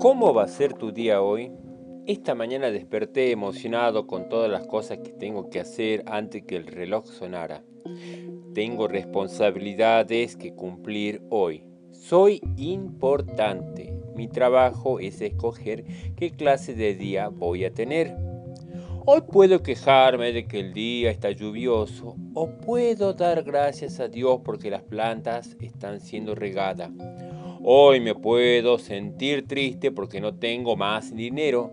¿Cómo va a ser tu día hoy? Esta mañana desperté emocionado con todas las cosas que tengo que hacer antes que el reloj sonara. Tengo responsabilidades que cumplir hoy. Soy importante. Mi trabajo es escoger qué clase de día voy a tener. Hoy puedo quejarme de que el día está lluvioso o puedo dar gracias a Dios porque las plantas están siendo regadas. Hoy me puedo sentir triste porque no tengo más dinero.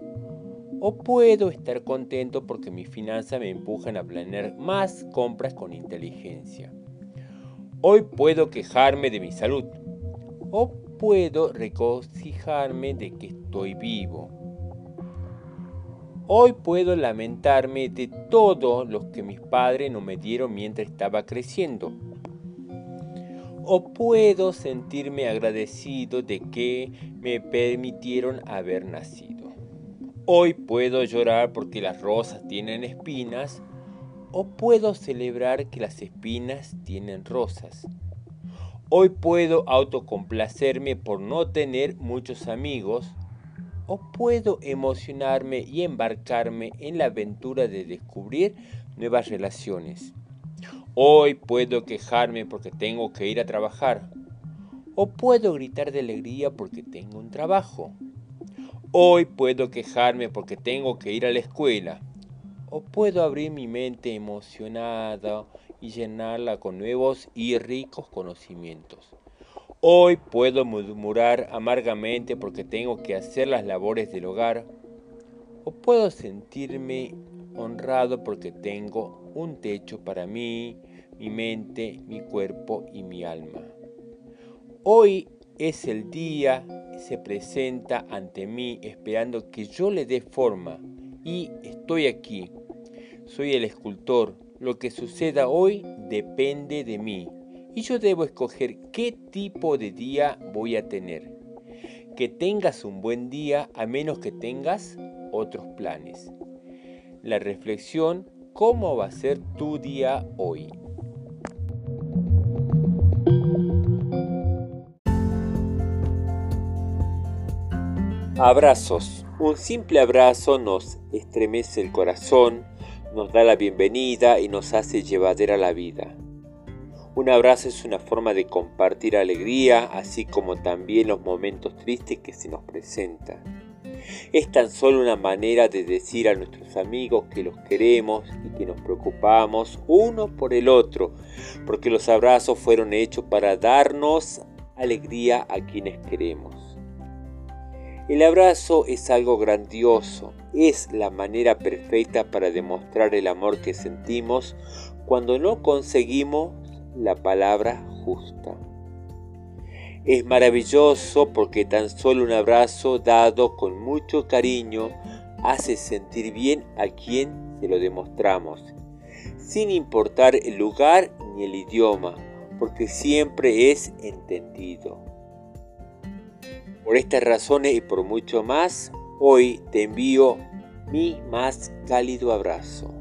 O puedo estar contento porque mis finanzas me empujan a planear más compras con inteligencia. Hoy puedo quejarme de mi salud. O puedo regocijarme de que estoy vivo. Hoy puedo lamentarme de todo lo que mis padres no me dieron mientras estaba creciendo. O puedo sentirme agradecido de que me permitieron haber nacido. Hoy puedo llorar porque las rosas tienen espinas. O puedo celebrar que las espinas tienen rosas. Hoy puedo autocomplacerme por no tener muchos amigos o puedo emocionarme y embarcarme en la aventura de descubrir nuevas relaciones. Hoy puedo quejarme porque tengo que ir a trabajar. O puedo gritar de alegría porque tengo un trabajo. Hoy puedo quejarme porque tengo que ir a la escuela. O puedo abrir mi mente emocionada y llenarla con nuevos y ricos conocimientos. Hoy puedo murmurar amargamente porque tengo que hacer las labores del hogar. O puedo sentirme honrado porque tengo un techo para mí, mi mente, mi cuerpo y mi alma. Hoy es el día, se presenta ante mí esperando que yo le dé forma y estoy aquí. Soy el escultor. Lo que suceda hoy depende de mí y yo debo escoger qué tipo de día voy a tener. Que tengas un buen día a menos que tengas otros planes. La reflexión, ¿cómo va a ser tu día hoy? Abrazos. Un simple abrazo nos estremece el corazón, nos da la bienvenida y nos hace llevadera la vida. Un abrazo es una forma de compartir alegría, así como también los momentos tristes que se nos presentan. Es tan solo una manera de decir a nuestros amigos que los queremos y que nos preocupamos uno por el otro, porque los abrazos fueron hechos para darnos alegría a quienes queremos. El abrazo es algo grandioso, es la manera perfecta para demostrar el amor que sentimos cuando no conseguimos la palabra justa. Es maravilloso porque tan solo un abrazo dado con mucho cariño hace sentir bien a quien se lo demostramos, sin importar el lugar ni el idioma, porque siempre es entendido. Por estas razones y por mucho más, hoy te envío mi más cálido abrazo.